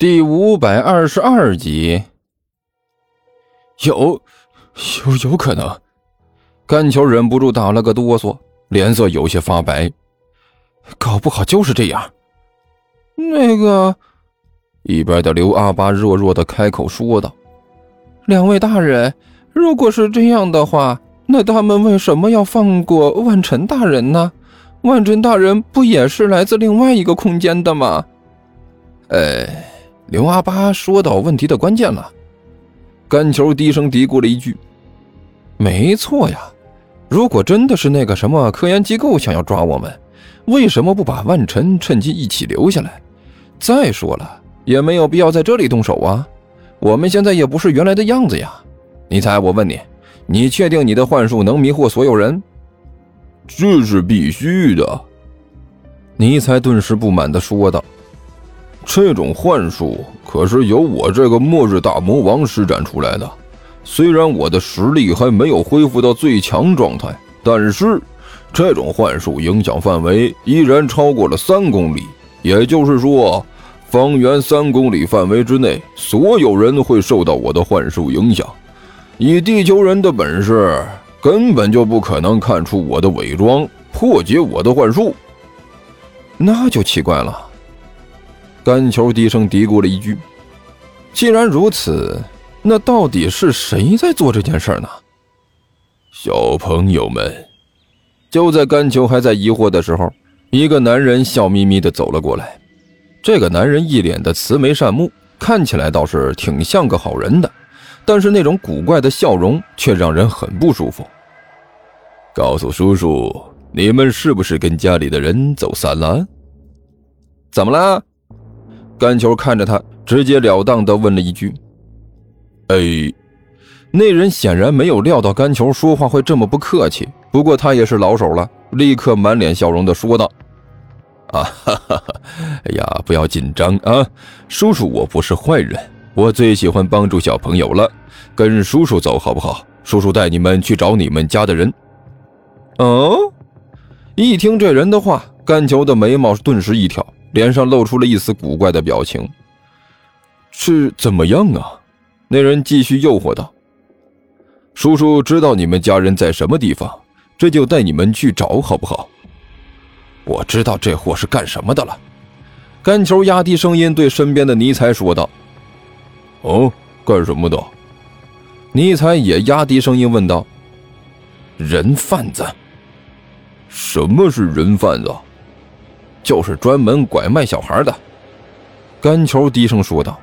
第五百二十二集，有，有有可能。甘球忍不住打了个哆嗦，脸色有些发白。搞不好就是这样。那个，一边的刘阿八弱弱的开口说道：“两位大人，如果是这样的话，那他们为什么要放过万晨大人呢？万晨大人不也是来自另外一个空间的吗？”哎。刘阿八说到问题的关键了，甘球低声嘀咕了一句：“没错呀，如果真的是那个什么科研机构想要抓我们，为什么不把万晨趁机一起留下来？再说了，也没有必要在这里动手啊。我们现在也不是原来的样子呀。你猜，我问你，你确定你的幻术能迷惑所有人？这是必须的。”尼才顿时不满地说道。这种幻术可是由我这个末日大魔王施展出来的。虽然我的实力还没有恢复到最强状态，但是这种幻术影响范围依然超过了三公里。也就是说，方圆三公里范围之内，所有人会受到我的幻术影响。以地球人的本事，根本就不可能看出我的伪装，破解我的幻术。那就奇怪了。甘球低声嘀咕了一句：“既然如此，那到底是谁在做这件事呢？”小朋友们，就在甘球还在疑惑的时候，一个男人笑眯眯地走了过来。这个男人一脸的慈眉善目，看起来倒是挺像个好人的，但是那种古怪的笑容却让人很不舒服。告诉叔叔，你们是不是跟家里的人走散了？怎么了？甘球看着他，直截了当的问了一句：“哎。”那人显然没有料到甘球说话会这么不客气，不过他也是老手了，立刻满脸笑容的说道：“啊哈哈哈！哎呀，不要紧张啊，叔叔我不是坏人，我最喜欢帮助小朋友了，跟叔叔走好不好？叔叔带你们去找你们家的人。”哦，一听这人的话，甘球的眉毛顿时一挑。脸上露出了一丝古怪的表情。是怎么样啊？那人继续诱惑道：“叔叔知道你们家人在什么地方，这就带你们去找，好不好？”我知道这货是干什么的了。甘球压低声音对身边的尼才说道：“哦，干什么的？”尼才也压低声音问道：“人贩子？什么是人贩子？”就是专门拐卖小孩的，甘球低声说道：“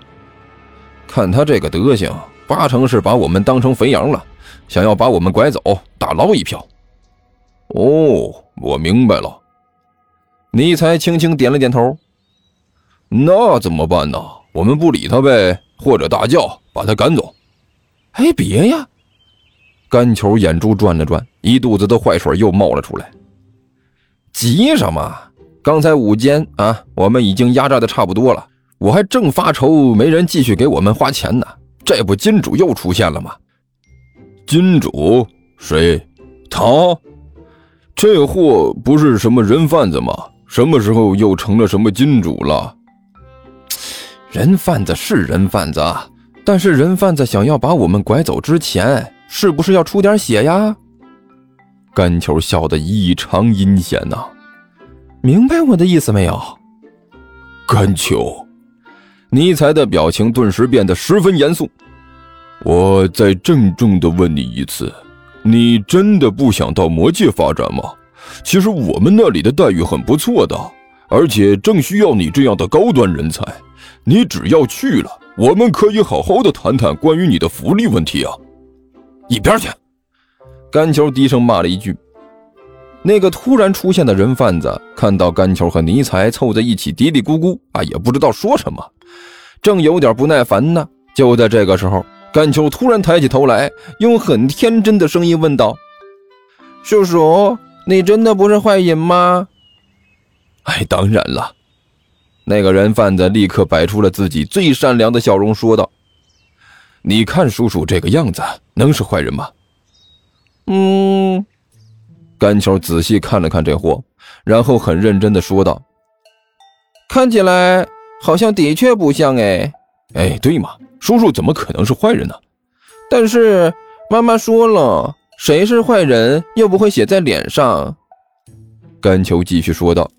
看他这个德行，八成是把我们当成肥羊了，想要把我们拐走，打捞一票。”哦，我明白了。尼才轻轻点了点头。那怎么办呢？我们不理他呗，或者大叫把他赶走。哎，别呀！甘球眼珠转了转，一肚子的坏水又冒了出来。急什么？刚才午间啊，我们已经压榨的差不多了，我还正发愁没人继续给我们花钱呢。这不，金主又出现了吗？金主谁？他？这货不是什么人贩子吗？什么时候又成了什么金主了？人贩子是人贩子，但是人贩子想要把我们拐走之前，是不是要出点血呀？甘球笑得异常阴险呐。明白我的意思没有，甘秋？尼才的表情顿时变得十分严肃。我再郑重的问你一次，你真的不想到魔界发展吗？其实我们那里的待遇很不错的，而且正需要你这样的高端人才。你只要去了，我们可以好好的谈谈关于你的福利问题啊！一边去！甘球低声骂了一句。那个突然出现的人贩子看到甘球和尼才凑在一起嘀嘀咕咕啊，也不知道说什么，正有点不耐烦呢。就在这个时候，甘球突然抬起头来，用很天真的声音问道：“叔叔，你真的不是坏人吗？”“哎，当然了。”那个人贩子立刻摆出了自己最善良的笑容，说道：“你看叔叔这个样子，能是坏人吗？”“嗯。”甘球仔细看了看这货，然后很认真的说道：“看起来好像的确不像哎。哎，对嘛，叔叔怎么可能是坏人呢？但是妈妈说了，谁是坏人又不会写在脸上。甘球继续说道：“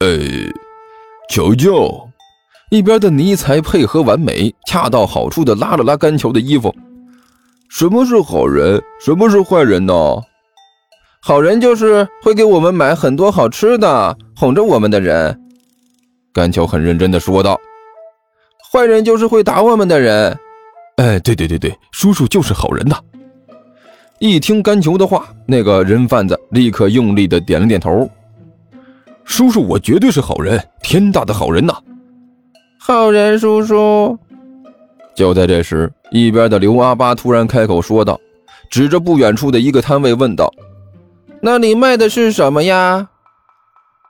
呃，球球。”一边的尼才配合完美，恰到好处的拉了拉甘球的衣服。什么是好人？什么是坏人呢？好人就是会给我们买很多好吃的，哄着我们的人。甘桥很认真的说道。坏人就是会打我们的人。哎，对对对对，叔叔就是好人呐！一听甘球的话，那个人贩子立刻用力的点了点头。叔叔，我绝对是好人，天大的好人呐！好人叔叔，就在这时，一边的刘阿八突然开口说道，指着不远处的一个摊位问道：“那你卖的是什么呀？”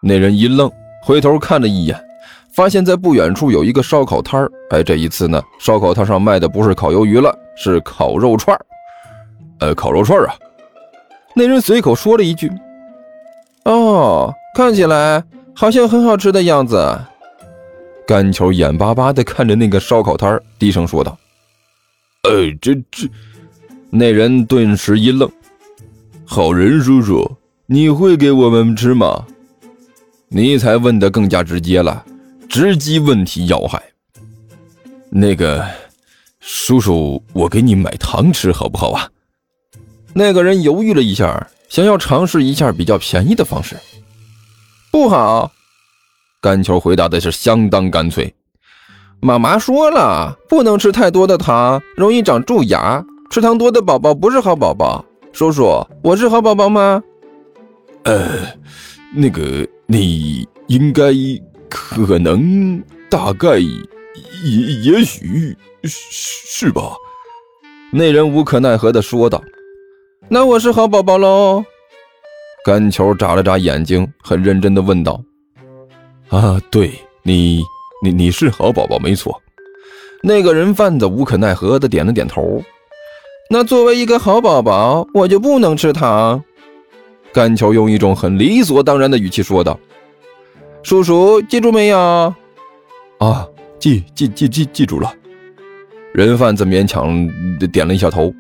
那人一愣，回头看了一眼，发现在不远处有一个烧烤摊儿。哎，这一次呢，烧烤摊上卖的不是烤鱿鱼了，是烤肉串儿。呃，烤肉串儿啊！那人随口说了一句：“哦，看起来好像很好吃的样子。”甘球眼巴巴地看着那个烧烤摊低声说道：“哎，这这……”那人顿时一愣：“好人叔叔，你会给我们吃吗？”尼才问得更加直接了，直击问题要害。那个叔叔，我给你买糖吃好不好啊？那个人犹豫了一下，想要尝试一下比较便宜的方式。不好。甘球回答的是相当干脆，妈妈说了，不能吃太多的糖，容易长蛀牙。吃糖多的宝宝不是好宝宝。叔叔，我是好宝宝吗？呃，那个，你应该，可能，大概，也也许是吧。那人无可奈何的说道：“那我是好宝宝喽。”甘球眨了眨眼睛，很认真的问道。啊，对你，你你是好宝宝，没错。那个人贩子无可奈何的点了点头。那作为一个好宝宝，我就不能吃糖？甘球用一种很理所当然的语气说道：“叔叔，记住没有？”啊，记记记记记住了。人贩子勉强点了一下头。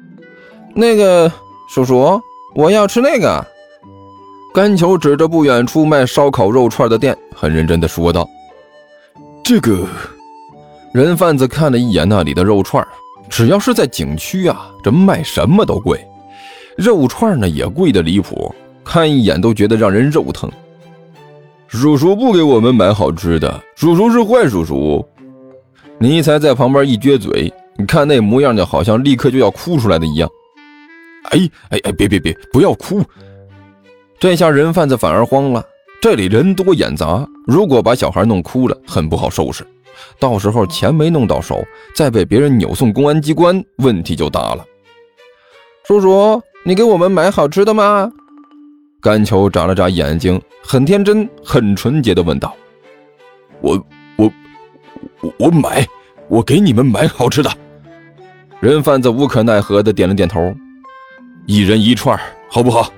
那个叔叔，我要吃那个。甘球指着不远处卖烧烤肉串的店，很认真地说道：“这个。”人贩子看了一眼那里的肉串，只要是在景区啊，这卖什么都贵，肉串呢也贵得离谱，看一眼都觉得让人肉疼。叔叔不给我们买好吃的，叔叔是坏叔叔。尼才在旁边一撅嘴，你看那模样，就好像立刻就要哭出来的一样。哎哎哎，别别别，不要哭！这下人贩子反而慌了，这里人多眼杂，如果把小孩弄哭了，很不好收拾。到时候钱没弄到手，再被别人扭送公安机关，问题就大了。叔叔，你给我们买好吃的吗？甘球眨了眨眼睛，很天真、很纯洁的问道：“我、我、我、我买，我给你们买好吃的。”人贩子无可奈何的点了点头：“一人一串，好不好？”